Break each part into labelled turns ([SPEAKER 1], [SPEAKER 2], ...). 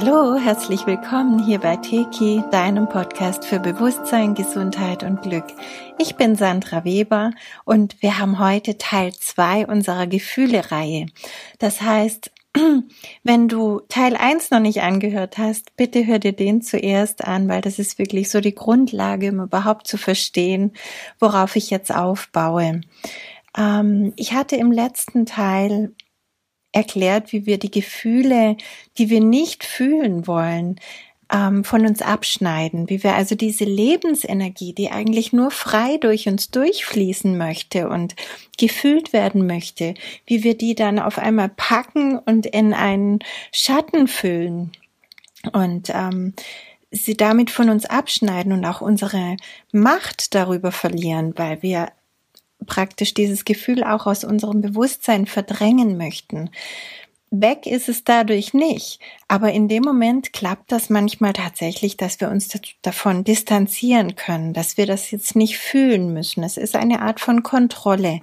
[SPEAKER 1] Hallo, herzlich willkommen hier bei Teki, deinem Podcast für Bewusstsein, Gesundheit und Glück. Ich bin Sandra Weber und wir haben heute Teil zwei unserer Gefühle-Reihe. Das heißt, wenn du Teil eins noch nicht angehört hast, bitte hör dir den zuerst an, weil das ist wirklich so die Grundlage, um überhaupt zu verstehen, worauf ich jetzt aufbaue. Ähm, ich hatte im letzten Teil erklärt, wie wir die Gefühle, die wir nicht fühlen wollen, ähm, von uns abschneiden, wie wir also diese Lebensenergie, die eigentlich nur frei durch uns durchfließen möchte und gefühlt werden möchte, wie wir die dann auf einmal packen und in einen Schatten füllen und ähm, sie damit von uns abschneiden und auch unsere Macht darüber verlieren, weil wir praktisch dieses Gefühl auch aus unserem Bewusstsein verdrängen möchten. Weg ist es dadurch nicht, aber in dem Moment klappt das manchmal tatsächlich, dass wir uns davon distanzieren können, dass wir das jetzt nicht fühlen müssen. Es ist eine Art von Kontrolle,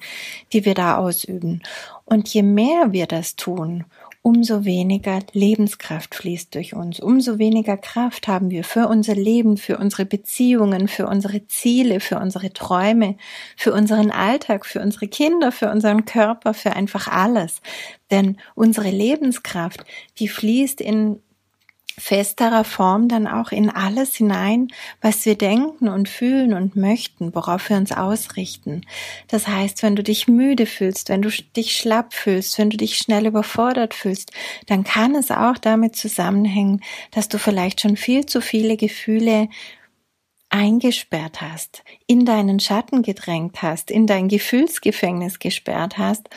[SPEAKER 1] die wir da ausüben. Und je mehr wir das tun, umso weniger Lebenskraft fließt durch uns, umso weniger Kraft haben wir für unser Leben, für unsere Beziehungen, für unsere Ziele, für unsere Träume, für unseren Alltag, für unsere Kinder, für unseren Körper, für einfach alles. Denn unsere Lebenskraft, die fließt in festerer Form dann auch in alles hinein, was wir denken und fühlen und möchten, worauf wir uns ausrichten. Das heißt, wenn du dich müde fühlst, wenn du dich schlapp fühlst, wenn du dich schnell überfordert fühlst, dann kann es auch damit zusammenhängen, dass du vielleicht schon viel zu viele Gefühle eingesperrt hast, in deinen Schatten gedrängt hast, in dein Gefühlsgefängnis gesperrt hast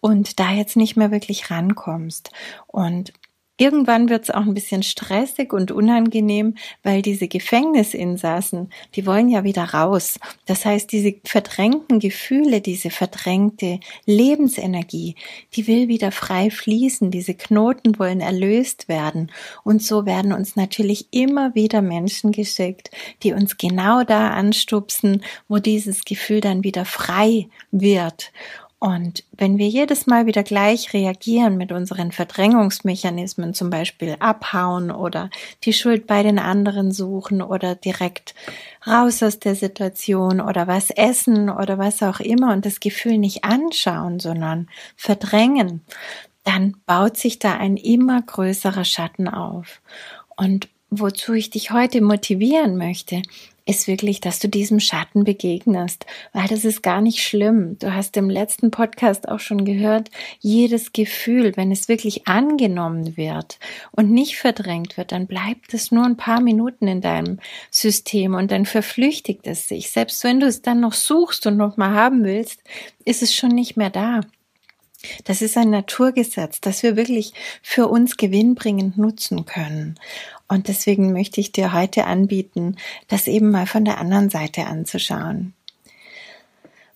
[SPEAKER 1] und da jetzt nicht mehr wirklich rankommst. Und Irgendwann wird es auch ein bisschen stressig und unangenehm, weil diese Gefängnisinsassen, die wollen ja wieder raus. Das heißt, diese verdrängten Gefühle, diese verdrängte Lebensenergie, die will wieder frei fließen. Diese Knoten wollen erlöst werden. Und so werden uns natürlich immer wieder Menschen geschickt, die uns genau da anstupsen, wo dieses Gefühl dann wieder frei wird. Und wenn wir jedes Mal wieder gleich reagieren mit unseren Verdrängungsmechanismen, zum Beispiel abhauen oder die Schuld bei den anderen suchen oder direkt raus aus der Situation oder was essen oder was auch immer und das Gefühl nicht anschauen, sondern verdrängen, dann baut sich da ein immer größerer Schatten auf. Und wozu ich dich heute motivieren möchte, ist wirklich, dass du diesem Schatten begegnest, weil das ist gar nicht schlimm. Du hast im letzten Podcast auch schon gehört, jedes Gefühl, wenn es wirklich angenommen wird und nicht verdrängt wird, dann bleibt es nur ein paar Minuten in deinem System und dann verflüchtigt es sich. Selbst wenn du es dann noch suchst und noch mal haben willst, ist es schon nicht mehr da. Das ist ein Naturgesetz, das wir wirklich für uns gewinnbringend nutzen können. Und deswegen möchte ich dir heute anbieten, das eben mal von der anderen Seite anzuschauen.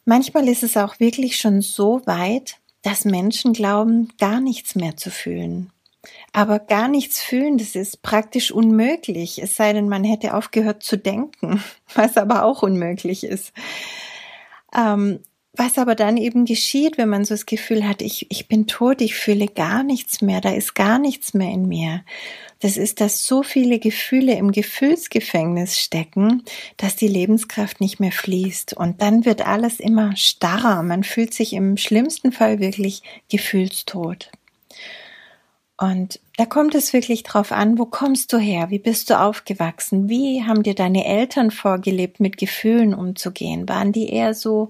[SPEAKER 1] Manchmal ist es auch wirklich schon so weit, dass Menschen glauben, gar nichts mehr zu fühlen. Aber gar nichts fühlen, das ist praktisch unmöglich, es sei denn, man hätte aufgehört zu denken, was aber auch unmöglich ist. Ähm, was aber dann eben geschieht, wenn man so das Gefühl hat, ich, ich bin tot, ich fühle gar nichts mehr, da ist gar nichts mehr in mir. Das ist, dass so viele Gefühle im Gefühlsgefängnis stecken, dass die Lebenskraft nicht mehr fließt. Und dann wird alles immer starrer. Man fühlt sich im schlimmsten Fall wirklich gefühlstot. Und da kommt es wirklich drauf an, wo kommst du her? Wie bist du aufgewachsen? Wie haben dir deine Eltern vorgelebt, mit Gefühlen umzugehen? Waren die eher so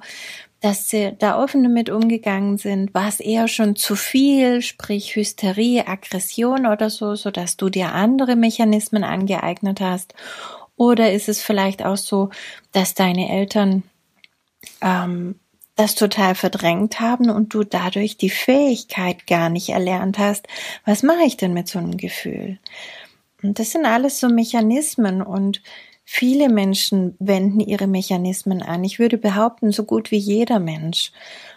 [SPEAKER 1] dass sie da offen damit umgegangen sind, war es eher schon zu viel, sprich Hysterie, Aggression oder so, so dass du dir andere Mechanismen angeeignet hast? Oder ist es vielleicht auch so, dass deine Eltern ähm, das total verdrängt haben und du dadurch die Fähigkeit gar nicht erlernt hast, was mache ich denn mit so einem Gefühl? Und das sind alles so Mechanismen und Viele Menschen wenden ihre Mechanismen an. Ich würde behaupten, so gut wie jeder Mensch.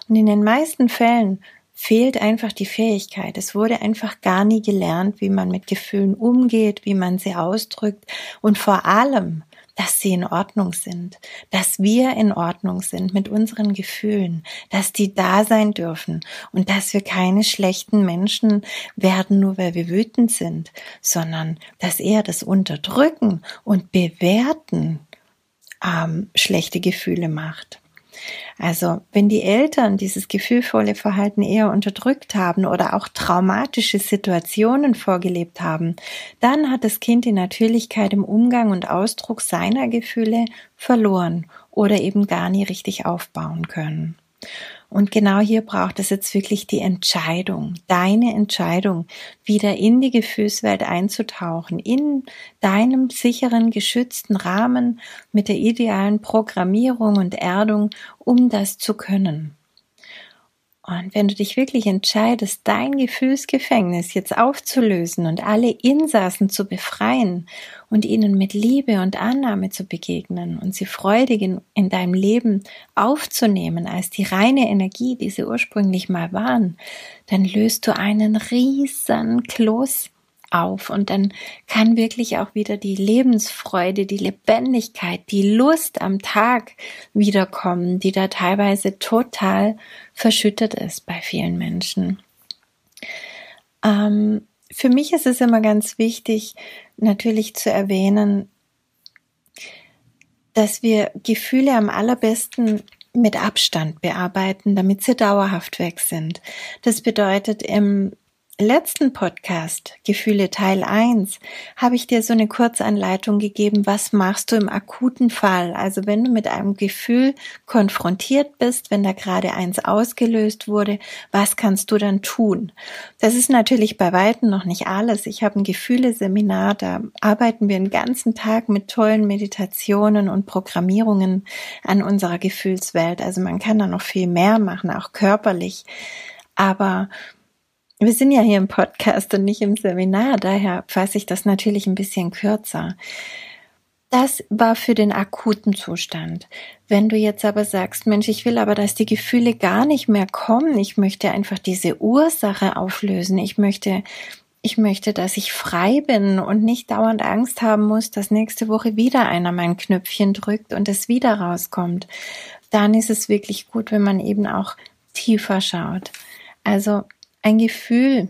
[SPEAKER 1] Und in den meisten Fällen fehlt einfach die Fähigkeit. Es wurde einfach gar nie gelernt, wie man mit Gefühlen umgeht, wie man sie ausdrückt und vor allem, dass sie in Ordnung sind, dass wir in Ordnung sind mit unseren Gefühlen, dass die da sein dürfen und dass wir keine schlechten Menschen werden, nur weil wir wütend sind, sondern dass eher das Unterdrücken und Bewerten ähm, schlechte Gefühle macht. Also wenn die Eltern dieses gefühlvolle Verhalten eher unterdrückt haben oder auch traumatische Situationen vorgelebt haben, dann hat das Kind die Natürlichkeit im Umgang und Ausdruck seiner Gefühle verloren oder eben gar nie richtig aufbauen können. Und genau hier braucht es jetzt wirklich die Entscheidung, deine Entscheidung, wieder in die Gefühlswelt einzutauchen, in deinem sicheren, geschützten Rahmen mit der idealen Programmierung und Erdung, um das zu können. Und wenn du dich wirklich entscheidest, dein Gefühlsgefängnis jetzt aufzulösen und alle Insassen zu befreien und ihnen mit Liebe und Annahme zu begegnen und sie freudig in, in deinem Leben aufzunehmen als die reine Energie, die sie ursprünglich mal waren, dann löst du einen riesen Kloß auf und dann kann wirklich auch wieder die Lebensfreude, die Lebendigkeit, die Lust am Tag wiederkommen, die da teilweise total verschüttet ist bei vielen Menschen. Ähm, für mich ist es immer ganz wichtig, natürlich zu erwähnen, dass wir Gefühle am allerbesten mit Abstand bearbeiten, damit sie dauerhaft weg sind. Das bedeutet, im letzten Podcast, Gefühle Teil 1, habe ich dir so eine Kurzanleitung gegeben, was machst du im akuten Fall? Also wenn du mit einem Gefühl konfrontiert bist, wenn da gerade eins ausgelöst wurde, was kannst du dann tun? Das ist natürlich bei weitem noch nicht alles. Ich habe ein Gefühleseminar, da arbeiten wir den ganzen Tag mit tollen Meditationen und Programmierungen an unserer Gefühlswelt. Also man kann da noch viel mehr machen, auch körperlich. Aber wir sind ja hier im Podcast und nicht im Seminar, daher fasse ich das natürlich ein bisschen kürzer. Das war für den akuten Zustand. Wenn du jetzt aber sagst, Mensch, ich will aber, dass die Gefühle gar nicht mehr kommen, ich möchte einfach diese Ursache auflösen, ich möchte, ich möchte, dass ich frei bin und nicht dauernd Angst haben muss, dass nächste Woche wieder einer mein Knöpfchen drückt und es wieder rauskommt, dann ist es wirklich gut, wenn man eben auch tiefer schaut. Also ein Gefühl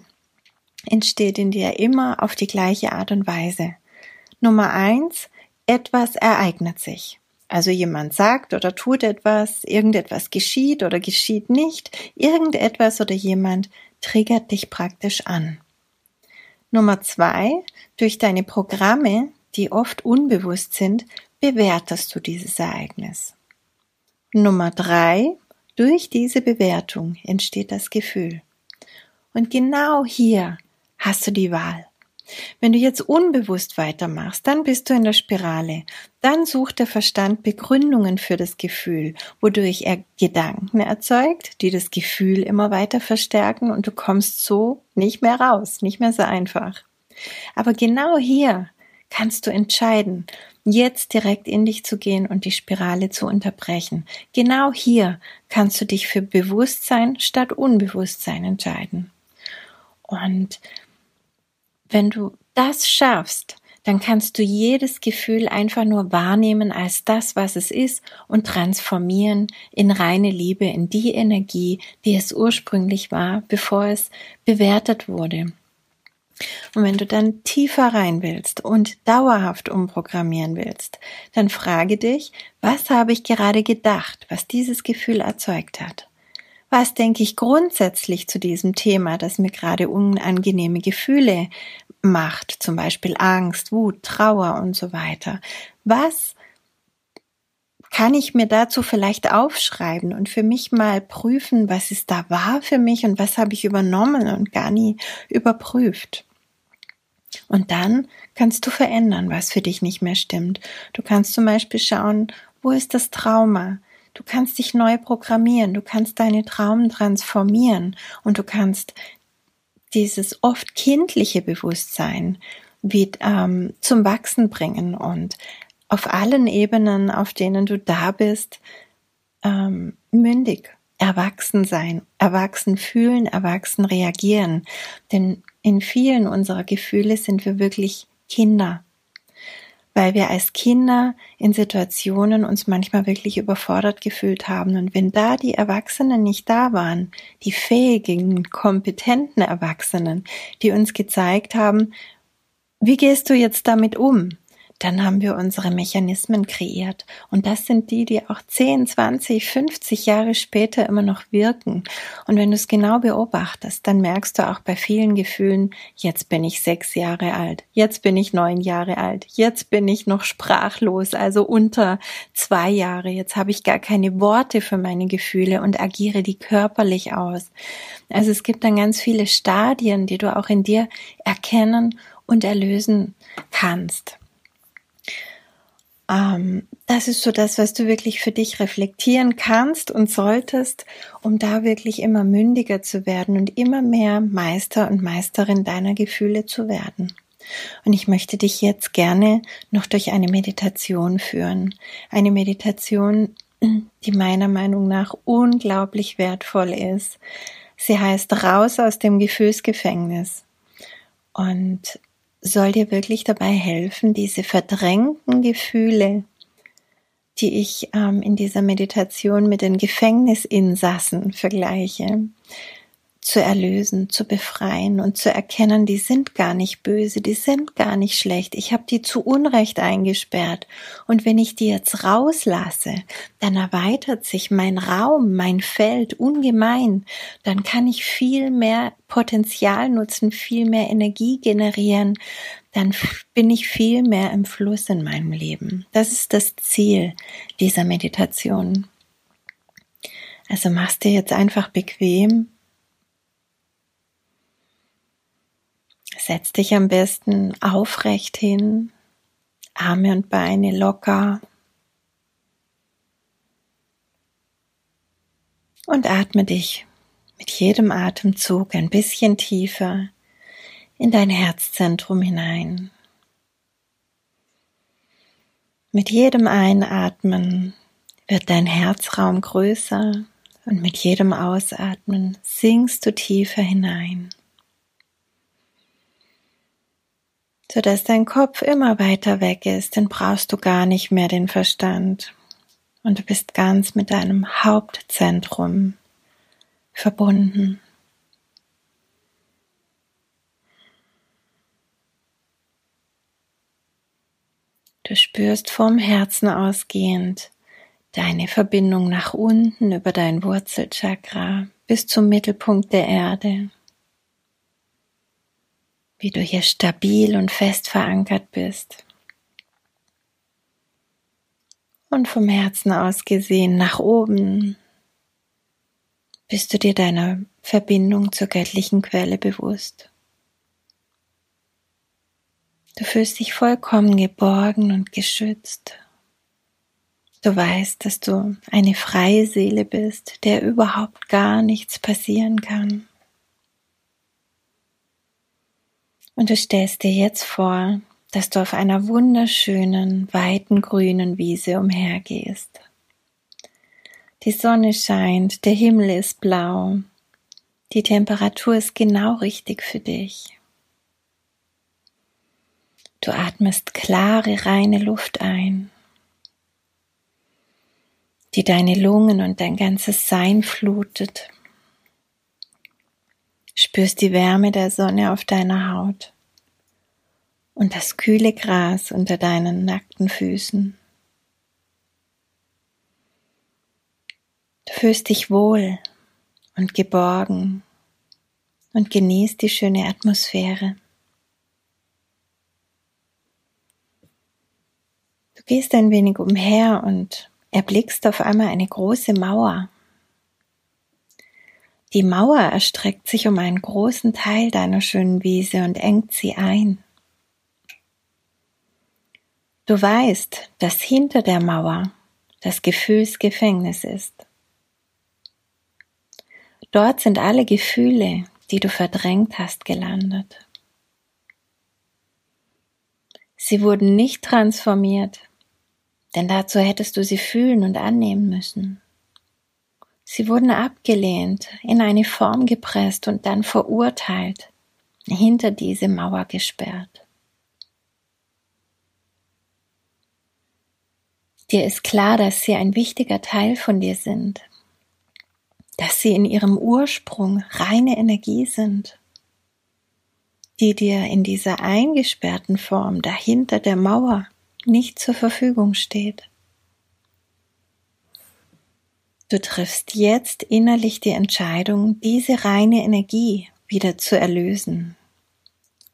[SPEAKER 1] entsteht in dir immer auf die gleiche Art und Weise. Nummer eins, etwas ereignet sich. Also jemand sagt oder tut etwas, irgendetwas geschieht oder geschieht nicht, irgendetwas oder jemand triggert dich praktisch an. Nummer zwei, durch deine Programme, die oft unbewusst sind, bewertest du dieses Ereignis. Nummer drei, durch diese Bewertung entsteht das Gefühl. Und genau hier hast du die Wahl. Wenn du jetzt unbewusst weitermachst, dann bist du in der Spirale. Dann sucht der Verstand Begründungen für das Gefühl, wodurch er Gedanken erzeugt, die das Gefühl immer weiter verstärken und du kommst so nicht mehr raus, nicht mehr so einfach. Aber genau hier kannst du entscheiden, jetzt direkt in dich zu gehen und die Spirale zu unterbrechen. Genau hier kannst du dich für Bewusstsein statt Unbewusstsein entscheiden. Und wenn du das schaffst, dann kannst du jedes Gefühl einfach nur wahrnehmen als das, was es ist und transformieren in reine Liebe, in die Energie, die es ursprünglich war, bevor es bewertet wurde. Und wenn du dann tiefer rein willst und dauerhaft umprogrammieren willst, dann frage dich, was habe ich gerade gedacht, was dieses Gefühl erzeugt hat? Was denke ich grundsätzlich zu diesem Thema, das mir gerade unangenehme Gefühle macht, zum Beispiel Angst, Wut, Trauer und so weiter? Was kann ich mir dazu vielleicht aufschreiben und für mich mal prüfen, was ist da wahr für mich und was habe ich übernommen und gar nie überprüft. Und dann kannst du verändern, was für dich nicht mehr stimmt. Du kannst zum Beispiel schauen, wo ist das Trauma? Du kannst dich neu programmieren, du kannst deine Traum transformieren und du kannst dieses oft kindliche Bewusstsein wie, ähm, zum Wachsen bringen und auf allen Ebenen, auf denen du da bist, ähm, mündig, erwachsen sein, erwachsen fühlen, erwachsen reagieren. Denn in vielen unserer Gefühle sind wir wirklich Kinder. Weil wir als Kinder in Situationen uns manchmal wirklich überfordert gefühlt haben. Und wenn da die Erwachsenen nicht da waren, die fähigen, kompetenten Erwachsenen, die uns gezeigt haben, wie gehst du jetzt damit um? Dann haben wir unsere Mechanismen kreiert. Und das sind die, die auch 10, 20, 50 Jahre später immer noch wirken. Und wenn du es genau beobachtest, dann merkst du auch bei vielen Gefühlen, jetzt bin ich sechs Jahre alt, jetzt bin ich neun Jahre alt, jetzt bin ich noch sprachlos, also unter zwei Jahre, jetzt habe ich gar keine Worte für meine Gefühle und agiere die körperlich aus. Also es gibt dann ganz viele Stadien, die du auch in dir erkennen und erlösen kannst. Ähm, das ist so das, was du wirklich für dich reflektieren kannst und solltest, um da wirklich immer mündiger zu werden und immer mehr Meister und Meisterin deiner Gefühle zu werden. Und ich möchte dich jetzt gerne noch durch eine Meditation führen. Eine Meditation, die meiner Meinung nach unglaublich wertvoll ist. Sie heißt Raus aus dem Gefühlsgefängnis. Und soll dir wirklich dabei helfen, diese verdrängten Gefühle, die ich ähm, in dieser Meditation mit den Gefängnisinsassen vergleiche, zu erlösen, zu befreien und zu erkennen, die sind gar nicht böse, die sind gar nicht schlecht. Ich habe die zu Unrecht eingesperrt. Und wenn ich die jetzt rauslasse, dann erweitert sich mein Raum, mein Feld ungemein. Dann kann ich viel mehr Potenzial nutzen, viel mehr Energie generieren. Dann bin ich viel mehr im Fluss in meinem Leben. Das ist das Ziel dieser Meditation. Also machst dir jetzt einfach bequem Setz dich am besten aufrecht hin, Arme und Beine locker und atme dich mit jedem Atemzug ein bisschen tiefer in dein Herzzentrum hinein. Mit jedem Einatmen wird dein Herzraum größer und mit jedem Ausatmen sinkst du tiefer hinein. Sodass dein Kopf immer weiter weg ist, dann brauchst du gar nicht mehr den Verstand und du bist ganz mit deinem Hauptzentrum verbunden. Du spürst vom Herzen ausgehend deine Verbindung nach unten über dein Wurzelchakra bis zum Mittelpunkt der Erde wie du hier stabil und fest verankert bist. Und vom Herzen aus gesehen nach oben bist du dir deiner Verbindung zur göttlichen Quelle bewusst. Du fühlst dich vollkommen geborgen und geschützt. Du weißt, dass du eine freie Seele bist, der überhaupt gar nichts passieren kann. Und du stellst dir jetzt vor, dass du auf einer wunderschönen, weiten grünen Wiese umhergehst. Die Sonne scheint, der Himmel ist blau, die Temperatur ist genau richtig für dich. Du atmest klare, reine Luft ein, die deine Lungen und dein ganzes Sein flutet spürst die Wärme der Sonne auf deiner Haut und das kühle Gras unter deinen nackten Füßen. Du fühlst dich wohl und geborgen und genießt die schöne Atmosphäre. Du gehst ein wenig umher und erblickst auf einmal eine große Mauer. Die Mauer erstreckt sich um einen großen Teil deiner schönen Wiese und engt sie ein. Du weißt, dass hinter der Mauer das Gefühlsgefängnis ist. Dort sind alle Gefühle, die du verdrängt hast, gelandet. Sie wurden nicht transformiert, denn dazu hättest du sie fühlen und annehmen müssen. Sie wurden abgelehnt, in eine Form gepresst und dann verurteilt, hinter diese Mauer gesperrt. Dir ist klar, dass sie ein wichtiger Teil von dir sind, dass sie in ihrem Ursprung reine Energie sind, die dir in dieser eingesperrten Form dahinter der Mauer nicht zur Verfügung steht. Du triffst jetzt innerlich die Entscheidung, diese reine Energie wieder zu erlösen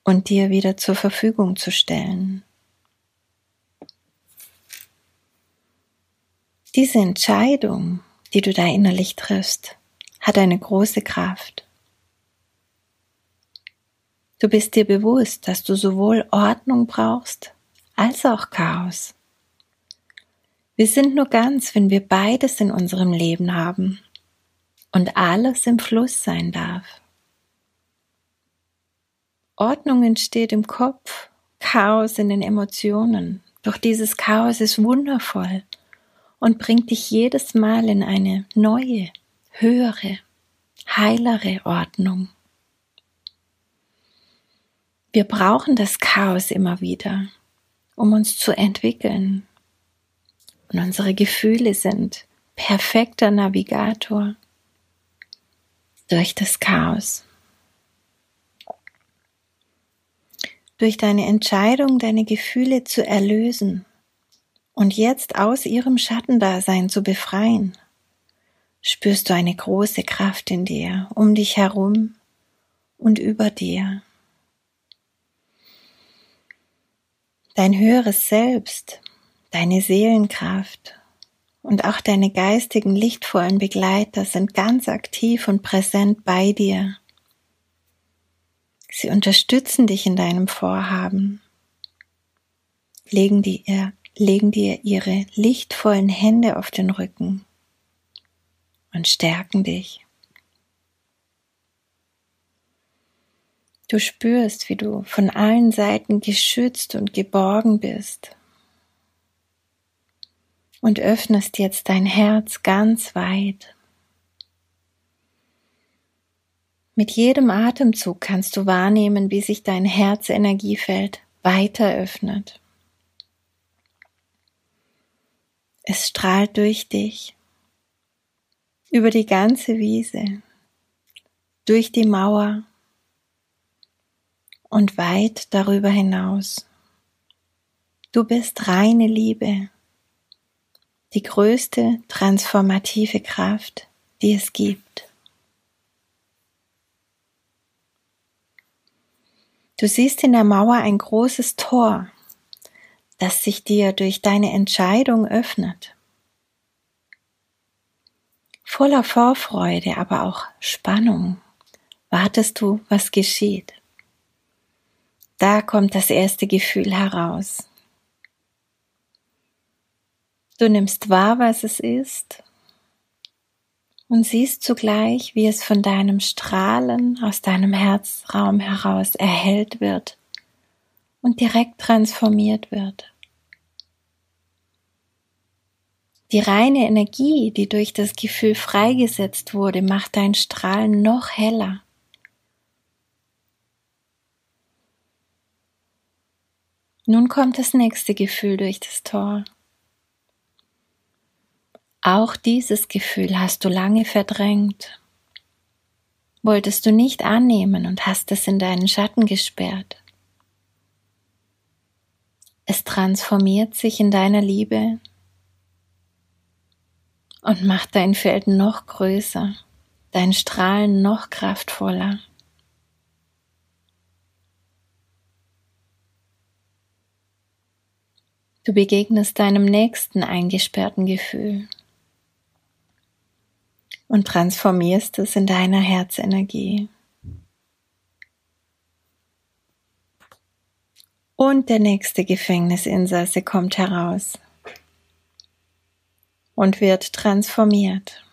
[SPEAKER 1] und dir wieder zur Verfügung zu stellen. Diese Entscheidung, die du da innerlich triffst, hat eine große Kraft. Du bist dir bewusst, dass du sowohl Ordnung brauchst als auch Chaos. Wir sind nur ganz, wenn wir beides in unserem Leben haben und alles im Fluss sein darf. Ordnung entsteht im Kopf, Chaos in den Emotionen. Doch dieses Chaos ist wundervoll und bringt dich jedes Mal in eine neue, höhere, heilere Ordnung. Wir brauchen das Chaos immer wieder, um uns zu entwickeln, und unsere Gefühle sind perfekter Navigator durch das Chaos. Durch deine Entscheidung, deine Gefühle zu erlösen und jetzt aus ihrem Schattendasein zu befreien, spürst du eine große Kraft in dir, um dich herum und über dir. Dein höheres Selbst Deine Seelenkraft und auch deine geistigen, lichtvollen Begleiter sind ganz aktiv und präsent bei dir. Sie unterstützen dich in deinem Vorhaben, legen dir, legen dir ihre lichtvollen Hände auf den Rücken und stärken dich. Du spürst, wie du von allen Seiten geschützt und geborgen bist und öffnest jetzt dein Herz ganz weit. Mit jedem Atemzug kannst du wahrnehmen, wie sich dein Herzenergiefeld weiter öffnet. Es strahlt durch dich, über die ganze Wiese, durch die Mauer und weit darüber hinaus. Du bist reine Liebe die größte transformative Kraft, die es gibt. Du siehst in der Mauer ein großes Tor, das sich dir durch deine Entscheidung öffnet. Voller Vorfreude, aber auch Spannung wartest du, was geschieht. Da kommt das erste Gefühl heraus. Du nimmst wahr, was es ist und siehst zugleich, wie es von deinem Strahlen aus deinem Herzraum heraus erhellt wird und direkt transformiert wird. Die reine Energie, die durch das Gefühl freigesetzt wurde, macht dein Strahlen noch heller. Nun kommt das nächste Gefühl durch das Tor. Auch dieses Gefühl hast du lange verdrängt. Wolltest du nicht annehmen und hast es in deinen Schatten gesperrt. Es transformiert sich in deiner Liebe und macht dein Feld noch größer, dein Strahlen noch kraftvoller. Du begegnest deinem nächsten eingesperrten Gefühl und transformierst es in deiner Herzenergie. Und der nächste Gefängnisinsasse kommt heraus und wird transformiert.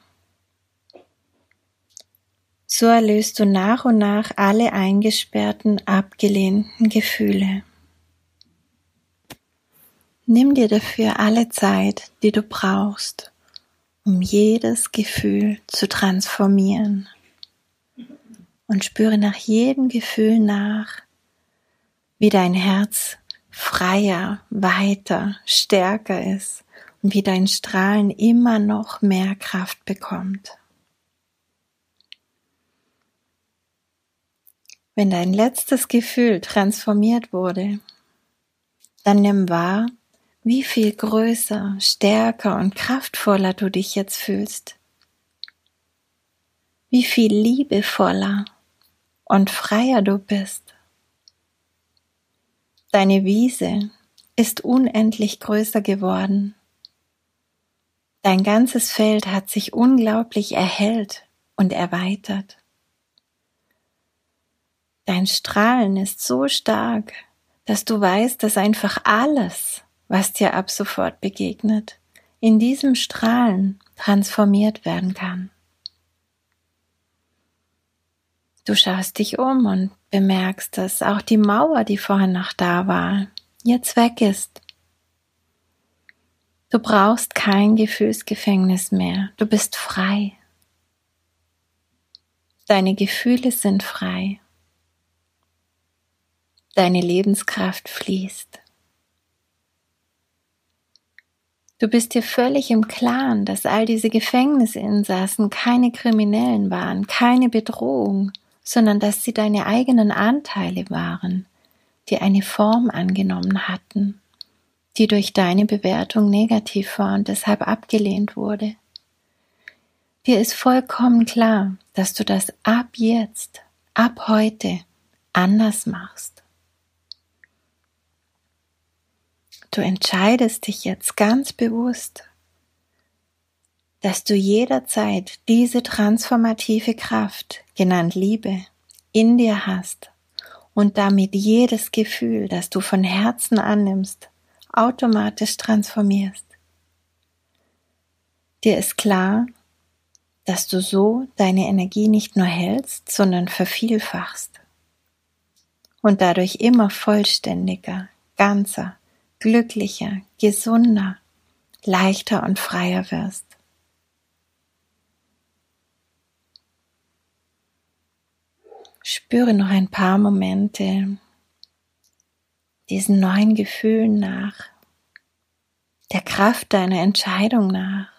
[SPEAKER 1] So erlöst du nach und nach alle eingesperrten, abgelehnten Gefühle. Nimm dir dafür alle Zeit, die du brauchst um jedes Gefühl zu transformieren. Und spüre nach jedem Gefühl nach, wie dein Herz freier, weiter, stärker ist beobachten, wie dein Strahlen immer noch mehr Kraft bekommt. Wenn dein letztes Gefühl transformiert wurde, dann nimm wahr, wie viel größer, stärker und kraftvoller du dich jetzt fühlst. Wie viel liebevoller und freier du bist. Deine Wiese ist unendlich größer geworden. Dein ganzes Feld hat sich unglaublich erhellt und erweitert. Dein Strahlen ist so stark, dass du weißt, dass einfach alles, was dir ab sofort begegnet, in diesem Strahlen transformiert werden kann. Du schaust dich um und bemerkst, dass auch die Mauer, die vorhin noch da war, jetzt weg ist. Du brauchst kein Gefühlsgefängnis mehr. Du bist frei. Deine Gefühle sind frei. Deine Lebenskraft fließt. Du bist dir völlig im Klaren, dass all diese Gefängnisinsassen keine Kriminellen waren, keine Bedrohung, sondern dass sie deine eigenen Anteile waren, die eine Form angenommen hatten, die durch deine Bewertung negativ war und deshalb abgelehnt wurde. Dir ist vollkommen klar, dass du das ab jetzt, ab heute anders machst. Du entscheidest dich jetzt ganz bewusst, dass du jederzeit diese transformative Kraft, genannt Liebe, in dir hast und damit jedes Gefühl, das du von Herzen annimmst, automatisch transformierst. Dir ist klar, dass du so deine Energie nicht nur hältst, sondern vervielfachst und dadurch immer vollständiger, ganzer, glücklicher, gesunder, leichter und freier wirst. Spüre noch ein paar Momente diesen neuen Gefühlen nach, der Kraft deiner Entscheidung nach.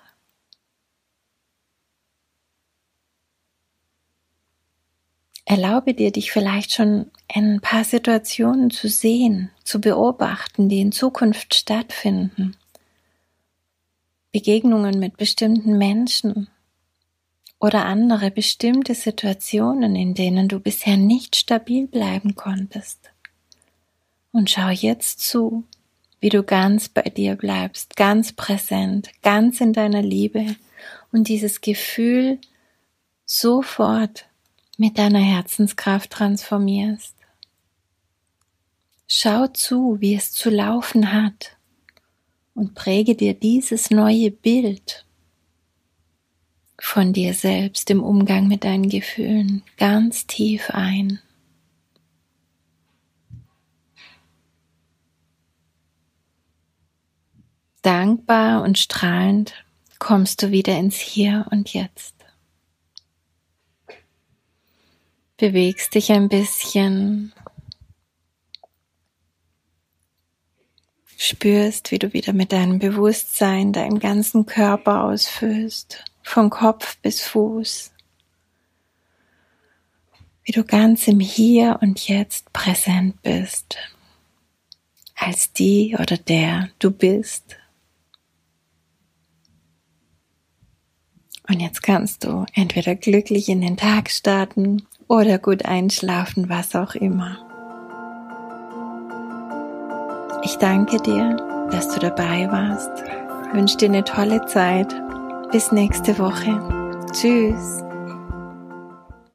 [SPEAKER 1] Erlaube dir, dich vielleicht schon in ein paar Situationen zu sehen, zu beobachten, die in Zukunft stattfinden. Begegnungen mit bestimmten Menschen oder andere bestimmte Situationen, in denen du bisher nicht stabil bleiben konntest. Und schau jetzt zu, wie du ganz bei dir bleibst, ganz präsent, ganz in deiner Liebe und dieses Gefühl sofort mit deiner Herzenskraft transformierst. Schau zu, wie es zu laufen hat und präge dir dieses neue Bild von dir selbst im Umgang mit deinen Gefühlen ganz tief ein. Dankbar und strahlend kommst du wieder ins Hier und Jetzt. Bewegst dich ein bisschen, spürst, wie du wieder mit deinem Bewusstsein deinen ganzen Körper ausfüllst von Kopf bis Fuß, wie du ganz im Hier und Jetzt präsent bist, als die oder der du bist. Und jetzt kannst du entweder glücklich in den Tag starten oder gut einschlafen, was auch immer. Ich danke dir, dass du dabei warst. Ich wünsche dir eine tolle Zeit bis nächste Woche. Tschüss.